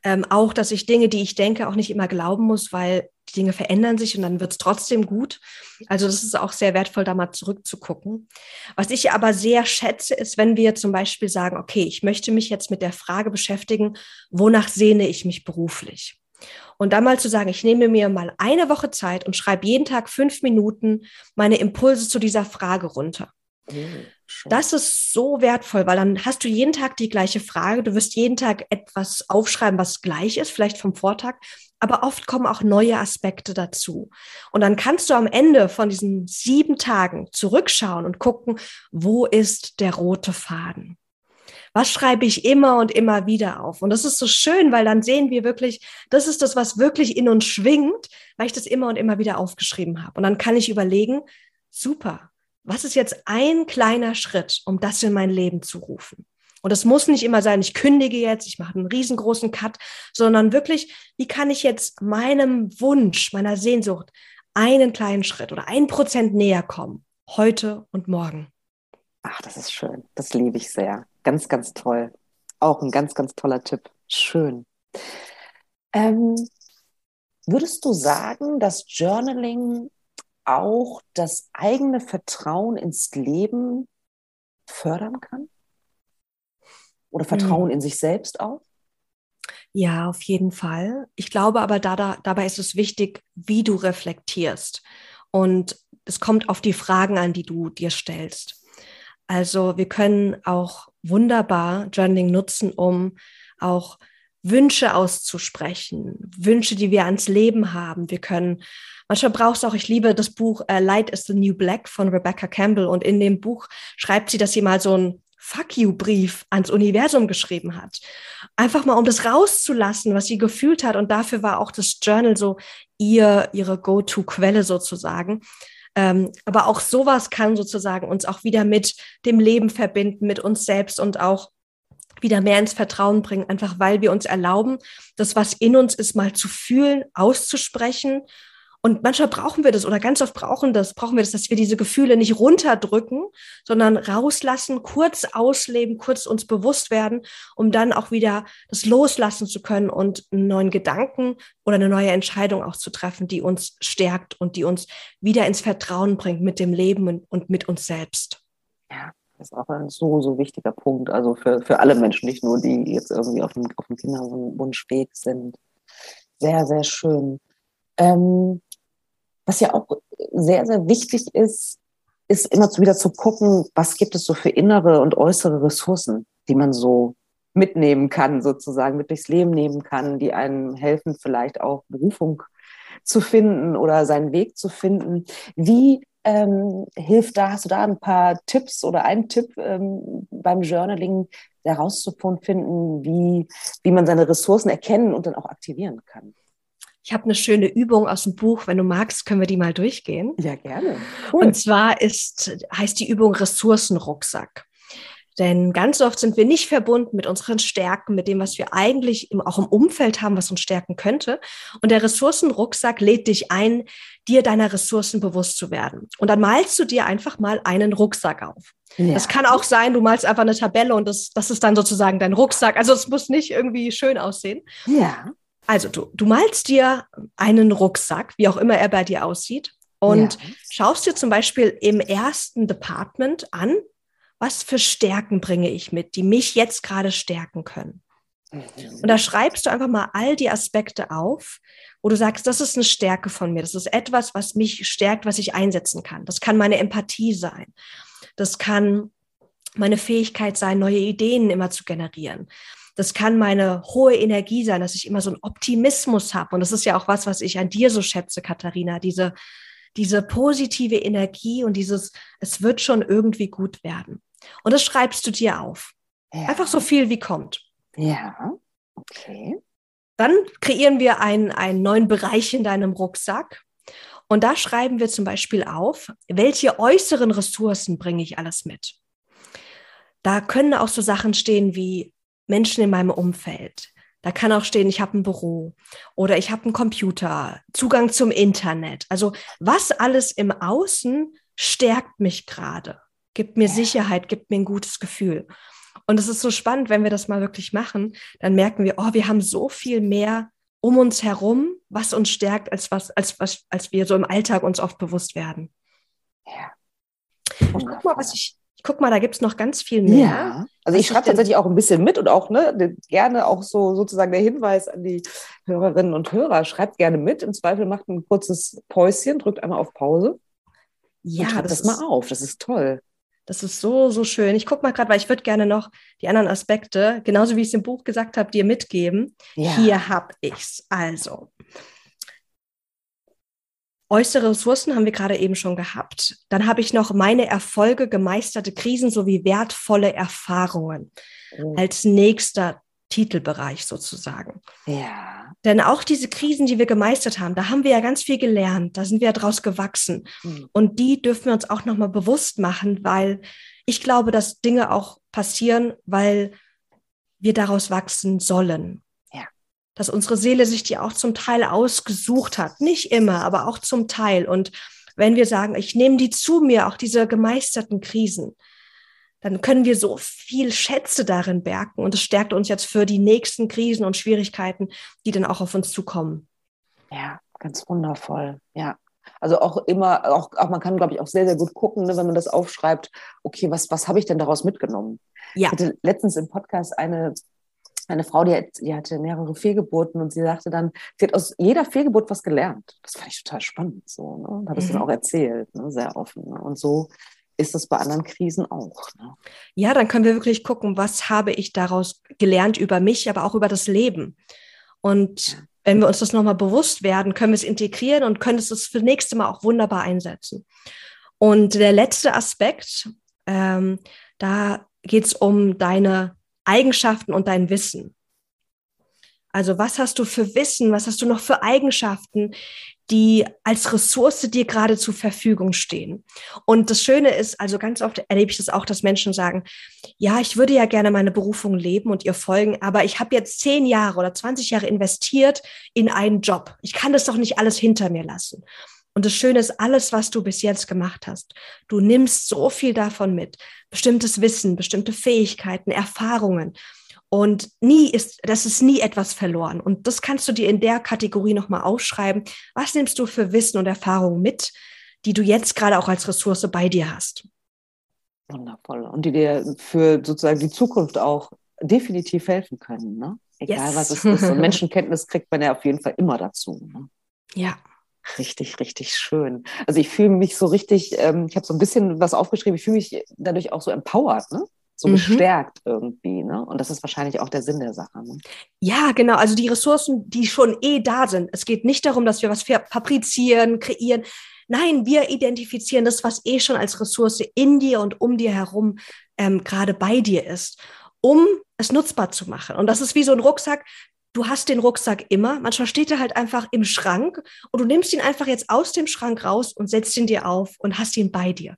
B: Ähm, auch, dass ich Dinge, die ich denke, auch nicht immer glauben muss, weil die Dinge verändern sich und dann wird es trotzdem gut. Also das ist auch sehr wertvoll, da mal zurückzugucken. Was ich aber sehr schätze, ist, wenn wir zum Beispiel sagen, okay, ich möchte mich jetzt mit der Frage beschäftigen, wonach sehne ich mich beruflich? Und dann mal zu sagen, ich nehme mir mal eine Woche Zeit und schreibe jeden Tag fünf Minuten meine Impulse zu dieser Frage runter. Mhm. Das ist so wertvoll, weil dann hast du jeden Tag die gleiche Frage. Du wirst jeden Tag etwas aufschreiben, was gleich ist, vielleicht vom Vortag. Aber oft kommen auch neue Aspekte dazu. Und dann kannst du am Ende von diesen sieben Tagen zurückschauen und gucken, wo ist der rote Faden? Was schreibe ich immer und immer wieder auf? Und das ist so schön, weil dann sehen wir wirklich, das ist das, was wirklich in uns schwingt, weil ich das immer und immer wieder aufgeschrieben habe. Und dann kann ich überlegen, super, was ist jetzt ein kleiner Schritt, um das in mein Leben zu rufen? Und es muss nicht immer sein, ich kündige jetzt, ich mache einen riesengroßen Cut, sondern wirklich, wie kann ich jetzt meinem Wunsch, meiner Sehnsucht einen kleinen Schritt oder ein Prozent näher kommen, heute und morgen.
A: Ach, das ist schön. Das liebe ich sehr. Ganz, ganz toll. Auch ein ganz, ganz toller Tipp. Schön. Ähm, würdest du sagen, dass Journaling auch das eigene Vertrauen ins Leben fördern kann? Oder Vertrauen hm. in sich selbst auch?
B: Ja, auf jeden Fall. Ich glaube aber, da, da, dabei ist es wichtig, wie du reflektierst. Und es kommt auf die Fragen an, die du dir stellst. Also wir können auch wunderbar Journaling nutzen, um auch Wünsche auszusprechen, Wünsche, die wir ans Leben haben. Wir können, manchmal brauchst du auch, ich liebe das Buch uh, Light is the New Black von Rebecca Campbell und in dem Buch schreibt sie, dass sie mal so ein Fuck you Brief ans Universum geschrieben hat. Einfach mal, um das rauszulassen, was sie gefühlt hat. Und dafür war auch das Journal so ihr, ihre Go-to-Quelle sozusagen. Ähm, aber auch sowas kann sozusagen uns auch wieder mit dem Leben verbinden, mit uns selbst und auch wieder mehr ins Vertrauen bringen, einfach weil wir uns erlauben, das, was in uns ist, mal zu fühlen, auszusprechen. Und manchmal brauchen wir das oder ganz oft brauchen das, brauchen wir das, dass wir diese Gefühle nicht runterdrücken, sondern rauslassen, kurz ausleben, kurz uns bewusst werden, um dann auch wieder das loslassen zu können und einen neuen Gedanken oder eine neue Entscheidung auch zu treffen, die uns stärkt und die uns wieder ins Vertrauen bringt mit dem Leben und mit uns selbst.
A: Ja, das ist auch ein so, so wichtiger Punkt. Also für, für alle Menschen, nicht nur die jetzt irgendwie auf dem, auf dem Kinderwunschweg sind. Sehr, sehr schön. Ähm, was ja auch sehr, sehr wichtig ist, ist immer wieder zu gucken, was gibt es so für innere und äußere Ressourcen, die man so mitnehmen kann, sozusagen mit durchs Leben nehmen kann, die einem helfen, vielleicht auch Berufung zu finden oder seinen Weg zu finden. Wie ähm, hilft da, hast du da ein paar Tipps oder einen Tipp ähm, beim Journaling herauszufinden, wie, wie man seine Ressourcen erkennen und dann auch aktivieren kann?
B: Ich habe eine schöne Übung aus dem Buch. Wenn du magst, können wir die mal durchgehen.
A: Ja, gerne.
B: Cool. Und zwar ist, heißt die Übung Ressourcenrucksack. Denn ganz oft sind wir nicht verbunden mit unseren Stärken, mit dem, was wir eigentlich im, auch im Umfeld haben, was uns stärken könnte. Und der Ressourcenrucksack lädt dich ein, dir deiner Ressourcen bewusst zu werden. Und dann malst du dir einfach mal einen Rucksack auf. Ja. Das kann auch sein, du malst einfach eine Tabelle und das, das ist dann sozusagen dein Rucksack. Also es muss nicht irgendwie schön aussehen.
A: Ja.
B: Also du, du malst dir einen Rucksack, wie auch immer er bei dir aussieht, und ja. schaust dir zum Beispiel im ersten Department an, was für Stärken bringe ich mit, die mich jetzt gerade stärken können. Mhm. Und da schreibst du einfach mal all die Aspekte auf, wo du sagst, das ist eine Stärke von mir. Das ist etwas, was mich stärkt, was ich einsetzen kann. Das kann meine Empathie sein. Das kann meine Fähigkeit sein, neue Ideen immer zu generieren. Das kann meine hohe Energie sein, dass ich immer so einen Optimismus habe. Und das ist ja auch was, was ich an dir so schätze, Katharina, diese, diese positive Energie und dieses, es wird schon irgendwie gut werden. Und das schreibst du dir auf. Ja. Einfach so viel wie kommt.
A: Ja, okay.
B: Dann kreieren wir einen, einen neuen Bereich in deinem Rucksack. Und da schreiben wir zum Beispiel auf, welche äußeren Ressourcen bringe ich alles mit. Da können auch so Sachen stehen wie Menschen in meinem Umfeld. Da kann auch stehen, ich habe ein Büro oder ich habe einen Computer, Zugang zum Internet. Also was alles im Außen stärkt mich gerade gibt mir Sicherheit, gibt mir ein gutes Gefühl. Und es ist so spannend, wenn wir das mal wirklich machen, dann merken wir, oh, wir haben so viel mehr um uns herum, was uns stärkt, als was, als was, als wir so im Alltag uns oft bewusst werden. Ja. Und guck mal, was ich, ich guck mal, da gibt es noch ganz viel mehr. Ja.
A: Also ich schreibe tatsächlich auch ein bisschen mit und auch ne, gerne auch so sozusagen der Hinweis an die Hörerinnen und Hörer, schreibt gerne mit. Im Zweifel macht ein kurzes Päuschen, drückt einmal auf Pause. Ja, das, das mal auf. Das ist toll.
B: Das ist so, so schön. Ich gucke mal gerade, weil ich würde gerne noch die anderen Aspekte, genauso wie ich es im Buch gesagt habe, dir mitgeben. Ja. Hier habe ich es. Also, äußere Ressourcen haben wir gerade eben schon gehabt. Dann habe ich noch meine Erfolge, gemeisterte Krisen sowie wertvolle Erfahrungen oh. als nächster Titelbereich sozusagen.
A: Ja.
B: Denn auch diese Krisen, die wir gemeistert haben, da haben wir ja ganz viel gelernt, da sind wir ja draus gewachsen. Mhm. Und die dürfen wir uns auch nochmal bewusst machen, weil ich glaube, dass Dinge auch passieren, weil wir daraus wachsen sollen. Dass unsere Seele sich die auch zum Teil ausgesucht hat. Nicht immer, aber auch zum Teil. Und wenn wir sagen, ich nehme die zu mir, auch diese gemeisterten Krisen, dann können wir so viel Schätze darin bergen und es stärkt uns jetzt für die nächsten Krisen und Schwierigkeiten, die dann auch auf uns zukommen.
A: Ja, ganz wundervoll. Ja. Also auch immer, auch, auch man kann, glaube ich, auch sehr, sehr gut gucken, ne, wenn man das aufschreibt, okay, was, was habe ich denn daraus mitgenommen? Ja. Ich hatte letztens im Podcast eine, eine Frau, die, hat, die hatte mehrere Fehlgeburten und sie sagte dann, sie hat aus jeder Fehlgeburt was gelernt. Das fand ich total spannend so. Ne? Und habe es mhm. dann auch erzählt, ne? sehr offen. Ne? Und so ist es bei anderen Krisen auch. Ne?
B: Ja, dann können wir wirklich gucken, was habe ich daraus gelernt über mich, aber auch über das Leben. Und ja. wenn wir uns das nochmal bewusst werden, können wir es integrieren und können es das für das nächste Mal auch wunderbar einsetzen. Und der letzte Aspekt, ähm, da geht es um deine Eigenschaften und dein Wissen. Also was hast du für Wissen, was hast du noch für Eigenschaften, die als Ressource dir gerade zur Verfügung stehen. Und das Schöne ist, also ganz oft erlebe ich das auch, dass Menschen sagen, ja, ich würde ja gerne meine Berufung leben und ihr folgen, aber ich habe jetzt zehn Jahre oder 20 Jahre investiert in einen Job. Ich kann das doch nicht alles hinter mir lassen. Und das Schöne ist, alles, was du bis jetzt gemacht hast, du nimmst so viel davon mit. Bestimmtes Wissen, bestimmte Fähigkeiten, Erfahrungen. Und nie ist, das ist nie etwas verloren. Und das kannst du dir in der Kategorie nochmal aufschreiben. Was nimmst du für Wissen und Erfahrungen mit, die du jetzt gerade auch als Ressource bei dir hast?
A: Wundervoll. Und die dir für sozusagen die Zukunft auch definitiv helfen können. Ne? Egal yes. was es ist. Und Menschenkenntnis kriegt man ja auf jeden Fall immer dazu. Ne?
B: Ja.
A: Richtig, richtig schön. Also ich fühle mich so richtig, ähm, ich habe so ein bisschen was aufgeschrieben, ich fühle mich dadurch auch so empowered, ne? so mhm. gestärkt irgendwie. Ne? Und das ist wahrscheinlich auch der Sinn der Sache. Ne?
B: Ja, genau. Also die Ressourcen, die schon eh da sind. Es geht nicht darum, dass wir was fabrizieren, kreieren. Nein, wir identifizieren das, was eh schon als Ressource in dir und um dir herum ähm, gerade bei dir ist, um es nutzbar zu machen. Und das ist wie so ein Rucksack. Du hast den Rucksack immer. Manchmal steht er halt einfach im Schrank und du nimmst ihn einfach jetzt aus dem Schrank raus und setzt ihn dir auf und hast ihn bei dir.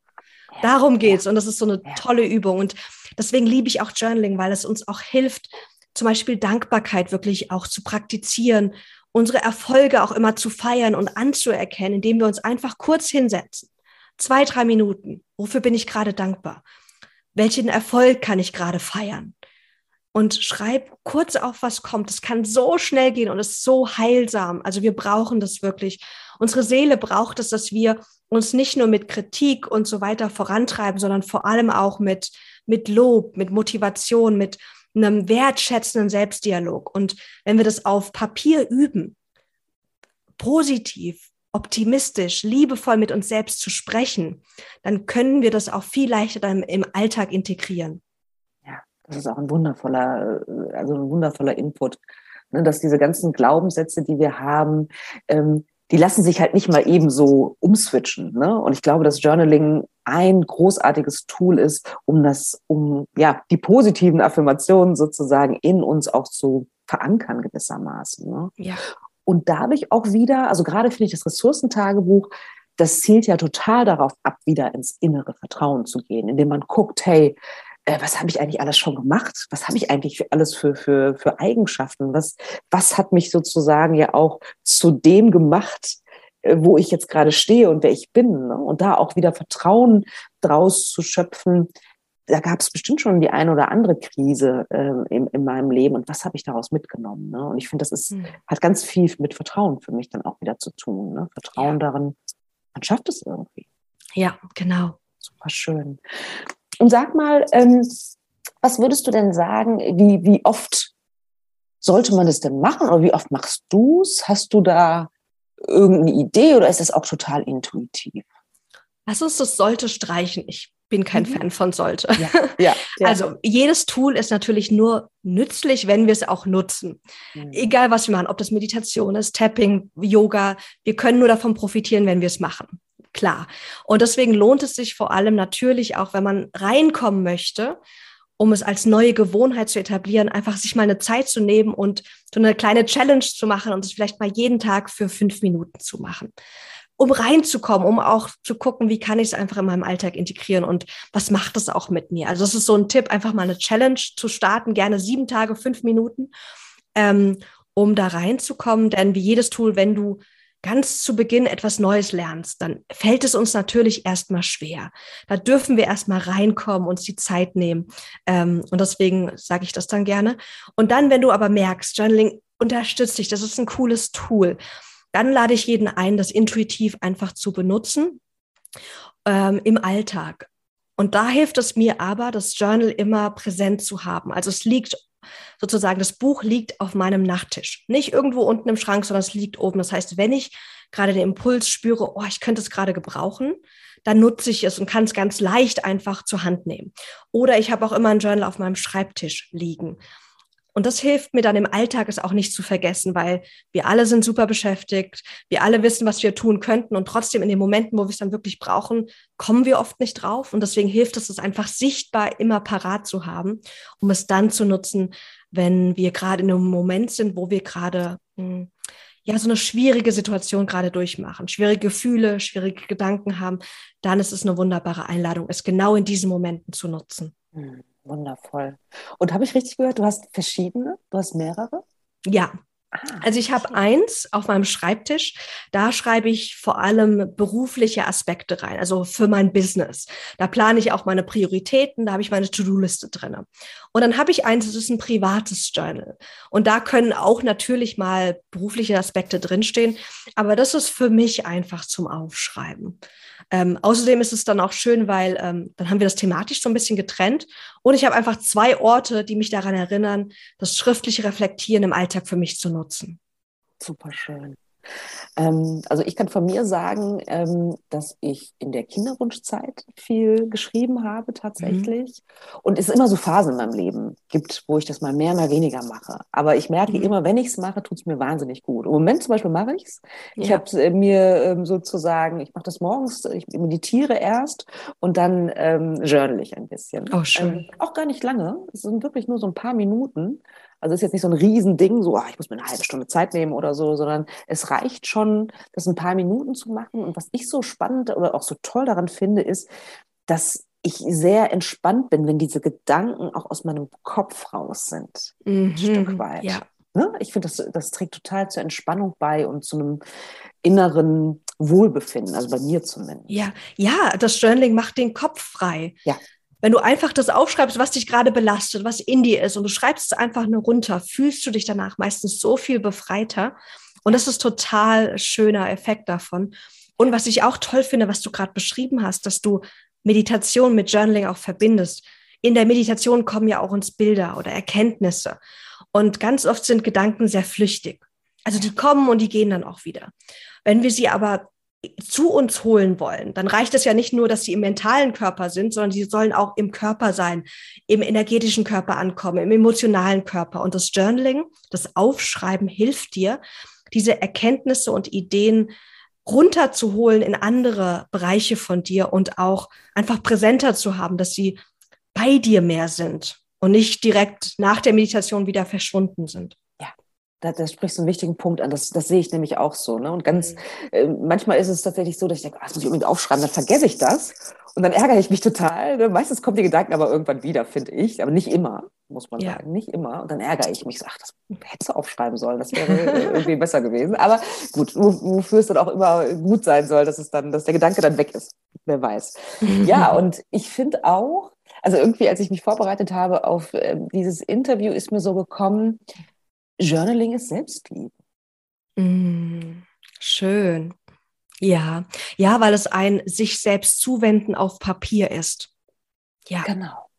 B: Darum geht's. Und das ist so eine tolle Übung. Und deswegen liebe ich auch Journaling, weil es uns auch hilft, zum Beispiel Dankbarkeit wirklich auch zu praktizieren, unsere Erfolge auch immer zu feiern und anzuerkennen, indem wir uns einfach kurz hinsetzen. Zwei, drei Minuten. Wofür bin ich gerade dankbar? Welchen Erfolg kann ich gerade feiern? Und schreib kurz auf, was kommt. Es kann so schnell gehen und ist so heilsam. Also wir brauchen das wirklich. Unsere Seele braucht es, dass wir uns nicht nur mit Kritik und so weiter vorantreiben, sondern vor allem auch mit, mit Lob, mit Motivation, mit einem wertschätzenden Selbstdialog. Und wenn wir das auf Papier üben, positiv, optimistisch, liebevoll mit uns selbst zu sprechen, dann können wir das auch viel leichter dann im Alltag integrieren.
A: Das ist auch ein wundervoller, also ein wundervoller Input, ne, dass diese ganzen Glaubenssätze, die wir haben, ähm, die lassen sich halt nicht mal eben so umswitchen. Ne? Und ich glaube, dass Journaling ein großartiges Tool ist, um das, um ja die positiven Affirmationen sozusagen in uns auch zu verankern gewissermaßen. Ne? Ja. Und dadurch auch wieder, also gerade finde ich das Ressourcentagebuch, das zielt ja total darauf ab, wieder ins innere Vertrauen zu gehen, indem man guckt, hey, äh, was habe ich eigentlich alles schon gemacht? Was habe ich eigentlich für alles für, für, für Eigenschaften? Was, was hat mich sozusagen ja auch zu dem gemacht, äh, wo ich jetzt gerade stehe und wer ich bin? Ne? Und da auch wieder Vertrauen draus zu schöpfen. Da gab es bestimmt schon die eine oder andere Krise äh, in, in meinem Leben. Und was habe ich daraus mitgenommen? Ne? Und ich finde, das ist, mhm. hat ganz viel mit Vertrauen für mich dann auch wieder zu tun. Ne? Vertrauen ja. darin, man schafft es irgendwie.
B: Ja, genau.
A: Super schön. Und sag mal, ähm, was würdest du denn sagen, wie, wie oft sollte man das denn machen oder wie oft machst du es? Hast du da irgendeine Idee oder ist das auch total intuitiv?
B: Lass uns das sollte streichen. Ich bin kein mhm. Fan von sollte. Ja, ja, ja. Also jedes Tool ist natürlich nur nützlich, wenn wir es auch nutzen. Mhm. Egal was wir machen, ob das Meditation ist, Tapping, Yoga, wir können nur davon profitieren, wenn wir es machen klar. Und deswegen lohnt es sich vor allem natürlich auch, wenn man reinkommen möchte, um es als neue Gewohnheit zu etablieren, einfach sich mal eine Zeit zu nehmen und so eine kleine Challenge zu machen und es vielleicht mal jeden Tag für fünf Minuten zu machen. um reinzukommen, um auch zu gucken, wie kann ich es einfach in meinem Alltag integrieren und was macht es auch mit mir. Also das ist so ein Tipp, einfach mal eine Challenge zu starten, gerne sieben Tage, fünf Minuten, ähm, um da reinzukommen. Denn wie jedes Tool, wenn du ganz zu Beginn etwas Neues lernst, dann fällt es uns natürlich erstmal schwer. Da dürfen wir erstmal reinkommen, uns die Zeit nehmen. Ähm, und deswegen sage ich das dann gerne. Und dann, wenn du aber merkst, Journaling unterstützt dich, das ist ein cooles Tool, dann lade ich jeden ein, das intuitiv einfach zu benutzen ähm, im Alltag. Und da hilft es mir aber, das Journal immer präsent zu haben. Also es liegt sozusagen, das Buch liegt auf meinem Nachttisch. Nicht irgendwo unten im Schrank, sondern es liegt oben. Das heißt, wenn ich gerade den Impuls spüre, oh, ich könnte es gerade gebrauchen, dann nutze ich es und kann es ganz leicht einfach zur Hand nehmen. Oder ich habe auch immer ein Journal auf meinem Schreibtisch liegen. Und das hilft mir dann im Alltag, es auch nicht zu vergessen, weil wir alle sind super beschäftigt, wir alle wissen, was wir tun könnten und trotzdem in den Momenten, wo wir es dann wirklich brauchen, kommen wir oft nicht drauf. Und deswegen hilft es, es einfach sichtbar immer parat zu haben, um es dann zu nutzen, wenn wir gerade in einem Moment sind, wo wir gerade hm, ja so eine schwierige Situation gerade durchmachen, schwierige Gefühle, schwierige Gedanken haben, dann ist es eine wunderbare Einladung, es genau in diesen Momenten zu nutzen.
A: Hm. Wundervoll. Und habe ich richtig gehört, du hast verschiedene, du hast mehrere?
B: Ja. Ah, also ich habe eins auf meinem Schreibtisch, da schreibe ich vor allem berufliche Aspekte rein, also für mein Business. Da plane ich auch meine Prioritäten, da habe ich meine To-Do-Liste drin. Und dann habe ich eins, das ist ein privates Journal. Und da können auch natürlich mal berufliche Aspekte drinstehen, aber das ist für mich einfach zum Aufschreiben. Ähm, außerdem ist es dann auch schön, weil ähm, dann haben wir das thematisch so ein bisschen getrennt und ich habe einfach zwei Orte, die mich daran erinnern, das schriftliche Reflektieren im Alltag für mich zu nutzen.
A: Super schön. Ähm, also ich kann von mir sagen, ähm, dass ich in der Kinderwunschzeit viel geschrieben habe tatsächlich. Mhm. Und es immer so Phasen in meinem Leben gibt, wo ich das mal mehr, mal weniger mache. Aber ich merke mhm. immer, wenn ich es mache, tut es mir wahnsinnig gut. Im Moment zum Beispiel mache ich es. Ich ja. habe äh, mir ähm, sozusagen, ich mache das morgens, ich meditiere erst und dann ähm, journal ich ein bisschen.
B: Oh, schön.
A: Ähm, auch gar nicht lange. Es sind wirklich nur so ein paar Minuten. Also ist jetzt nicht so ein Riesending, so, ach, ich muss mir eine halbe Stunde Zeit nehmen oder so, sondern es reicht schon, das ein paar Minuten zu machen. Und was ich so spannend oder auch so toll daran finde, ist, dass ich sehr entspannt bin, wenn diese Gedanken auch aus meinem Kopf raus sind. Mhm, ein Stück weit. Ja. Ne? Ich finde, das, das trägt total zur Entspannung bei und zu einem inneren Wohlbefinden, also bei mir zumindest.
B: Ja, ja, das Journaling macht den Kopf frei.
A: Ja.
B: Wenn du einfach das aufschreibst, was dich gerade belastet, was in dir ist, und du schreibst es einfach nur runter, fühlst du dich danach meistens so viel befreiter. Und das ist total schöner Effekt davon. Und was ich auch toll finde, was du gerade beschrieben hast, dass du Meditation mit Journaling auch verbindest. In der Meditation kommen ja auch uns Bilder oder Erkenntnisse. Und ganz oft sind Gedanken sehr flüchtig. Also die kommen und die gehen dann auch wieder. Wenn wir sie aber zu uns holen wollen, dann reicht es ja nicht nur, dass sie im mentalen Körper sind, sondern sie sollen auch im Körper sein, im energetischen Körper ankommen, im emotionalen Körper. Und das Journaling, das Aufschreiben hilft dir, diese Erkenntnisse und Ideen runterzuholen in andere Bereiche von dir und auch einfach präsenter zu haben, dass sie bei dir mehr sind und nicht direkt nach der Meditation wieder verschwunden sind
A: da, da sprichst du einen wichtigen Punkt an. Das, das sehe ich nämlich auch so. Ne? Und ganz, mhm. äh, manchmal ist es tatsächlich so, dass ich denke, ah, das muss ich unbedingt aufschreiben, dann vergesse ich das. Und dann ärgere ich mich total. Ne? Meistens kommen die Gedanken aber irgendwann wieder, finde ich. Aber nicht immer, muss man ja. sagen. Nicht immer. Und dann ärgere ich mich so, ach, das hättest du aufschreiben sollen. Das wäre äh, irgendwie besser gewesen. Aber gut, wofür es dann auch immer gut sein soll, dass es dann, dass der Gedanke dann weg ist. Wer weiß. Ja, und ich finde auch, also irgendwie, als ich mich vorbereitet habe auf äh, dieses Interview, ist mir so gekommen, Journaling ist Selbstliebe.
B: Mm, schön. Ja, ja, weil es ein sich selbst zuwenden auf Papier ist.
A: Ja. Genau.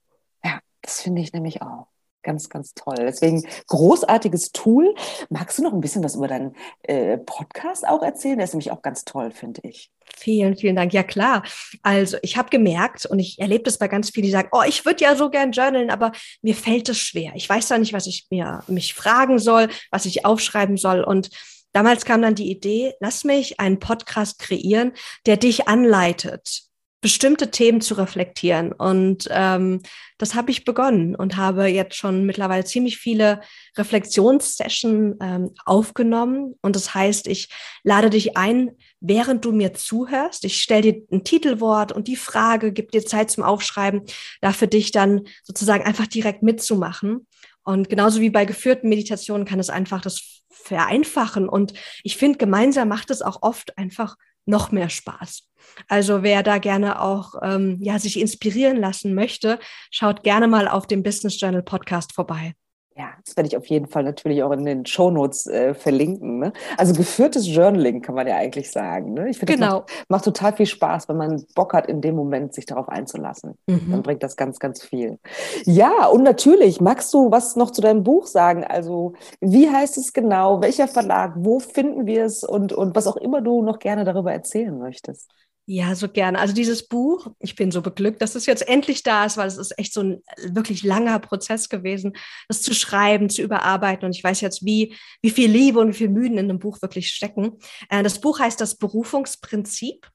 A: Ja, das finde ich nämlich auch. Ganz, ganz toll. Deswegen großartiges Tool. Magst du noch ein bisschen was über deinen äh, Podcast auch erzählen? Der ist nämlich auch ganz toll, finde ich.
B: Vielen, vielen Dank. Ja, klar. Also ich habe gemerkt und ich erlebe das bei ganz vielen, die sagen, oh, ich würde ja so gern journalen, aber mir fällt es schwer. Ich weiß da nicht, was ich mir mich fragen soll, was ich aufschreiben soll. Und damals kam dann die Idee, lass mich einen Podcast kreieren, der dich anleitet, bestimmte Themen zu reflektieren. Und ähm, das habe ich begonnen und habe jetzt schon mittlerweile ziemlich viele Reflexionssessions ähm, aufgenommen. Und das heißt, ich lade dich ein, während du mir zuhörst. Ich stelle dir ein Titelwort und die Frage, gib dir Zeit zum Aufschreiben, da für dich dann sozusagen einfach direkt mitzumachen. Und genauso wie bei geführten Meditationen kann es einfach das vereinfachen. Und ich finde, gemeinsam macht es auch oft einfach noch mehr Spaß. Also wer da gerne auch ähm, ja, sich inspirieren lassen möchte, schaut gerne mal auf dem Business Journal Podcast vorbei.
A: Ja, das werde ich auf jeden Fall natürlich auch in den Shownotes äh, verlinken. Ne? Also geführtes Journaling kann man ja eigentlich sagen. Ne? Ich finde, genau. das macht, macht, total viel Spaß, wenn man Bock hat, in dem Moment sich darauf einzulassen. Mhm. Dann bringt das ganz, ganz viel. Ja, und natürlich, magst du was noch zu deinem Buch sagen? Also, wie heißt es genau? Welcher Verlag? Wo finden wir es? Und, und was auch immer du noch gerne darüber erzählen möchtest.
B: Ja, so gerne. Also dieses Buch, ich bin so beglückt, dass es jetzt endlich da ist, weil es ist echt so ein wirklich langer Prozess gewesen, das zu schreiben, zu überarbeiten. Und ich weiß jetzt, wie, wie viel Liebe und wie viel Mühen in einem Buch wirklich stecken. Äh, das Buch heißt Das Berufungsprinzip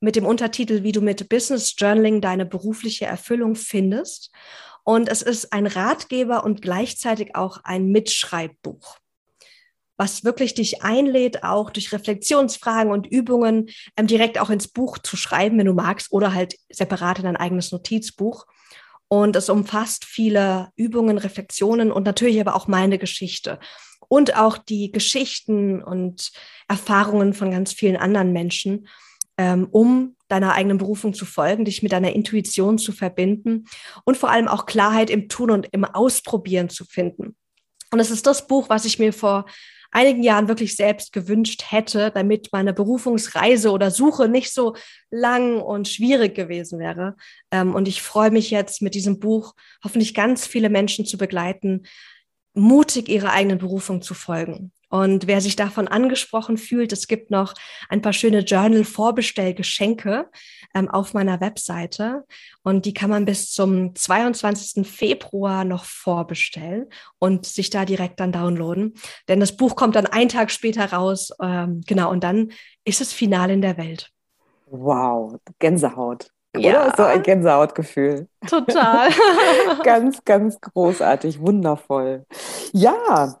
B: mit dem Untertitel, wie du mit Business Journaling deine berufliche Erfüllung findest. Und es ist ein Ratgeber und gleichzeitig auch ein Mitschreibbuch was wirklich dich einlädt, auch durch Reflexionsfragen und Übungen ähm, direkt auch ins Buch zu schreiben, wenn du magst, oder halt separat in dein eigenes Notizbuch. Und es umfasst viele Übungen, Reflexionen und natürlich aber auch meine Geschichte und auch die Geschichten und Erfahrungen von ganz vielen anderen Menschen, ähm, um deiner eigenen Berufung zu folgen, dich mit deiner Intuition zu verbinden und vor allem auch Klarheit im Tun und im Ausprobieren zu finden. Und es ist das Buch, was ich mir vor einigen Jahren wirklich selbst gewünscht hätte, damit meine Berufungsreise oder Suche nicht so lang und schwierig gewesen wäre. Ähm, und ich freue mich jetzt mit diesem Buch hoffentlich ganz viele Menschen zu begleiten, mutig ihrer eigenen Berufung zu folgen. Und wer sich davon angesprochen fühlt, es gibt noch ein paar schöne Journal-Vorbestellgeschenke ähm, auf meiner Webseite. Und die kann man bis zum 22. Februar noch vorbestellen und sich da direkt dann downloaden. Denn das Buch kommt dann einen Tag später raus. Ähm, genau, und dann ist es Final in der Welt.
A: Wow, Gänsehaut. Ja. Oder? So ein Gänsehautgefühl.
B: Total.
A: ganz, ganz großartig, wundervoll. Ja,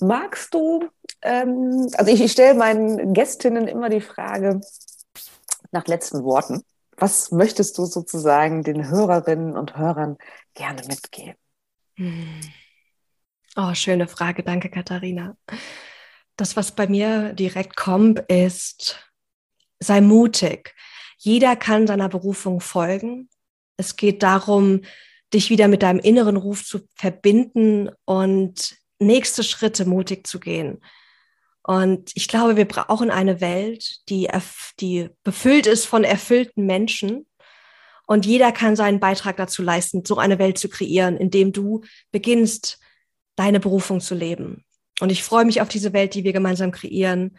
A: magst du, ähm, also ich, ich stelle meinen Gästinnen immer die Frage nach letzten Worten. Was möchtest du sozusagen den Hörerinnen und Hörern gerne mitgeben? Hm.
B: Oh, schöne Frage. Danke, Katharina. Das, was bei mir direkt kommt, ist, sei mutig. Jeder kann seiner Berufung folgen. Es geht darum, dich wieder mit deinem inneren Ruf zu verbinden und nächste Schritte mutig zu gehen. Und ich glaube, wir brauchen eine Welt, die, die befüllt ist von erfüllten Menschen. Und jeder kann seinen Beitrag dazu leisten, so eine Welt zu kreieren, indem du beginnst, deine Berufung zu leben. Und ich freue mich auf diese Welt, die wir gemeinsam kreieren.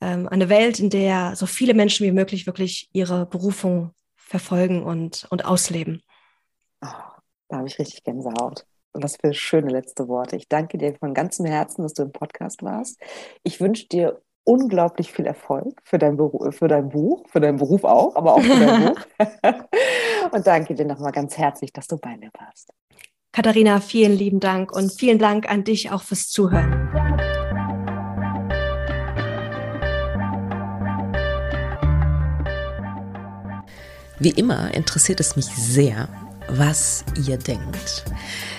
B: Ähm, eine Welt, in der so viele Menschen wie möglich wirklich ihre Berufung verfolgen und, und ausleben.
A: Oh, da habe ich richtig Gänsehaut. Und was für schöne letzte Worte. Ich danke dir von ganzem Herzen, dass du im Podcast warst. Ich wünsche dir unglaublich viel Erfolg für dein, Beruf, für dein Buch, für deinen Beruf auch, aber auch für dein Buch. Und danke dir nochmal ganz herzlich, dass du bei mir warst.
B: Katharina, vielen lieben Dank und vielen Dank an dich auch fürs Zuhören.
A: Wie immer interessiert es mich sehr, was ihr denkt.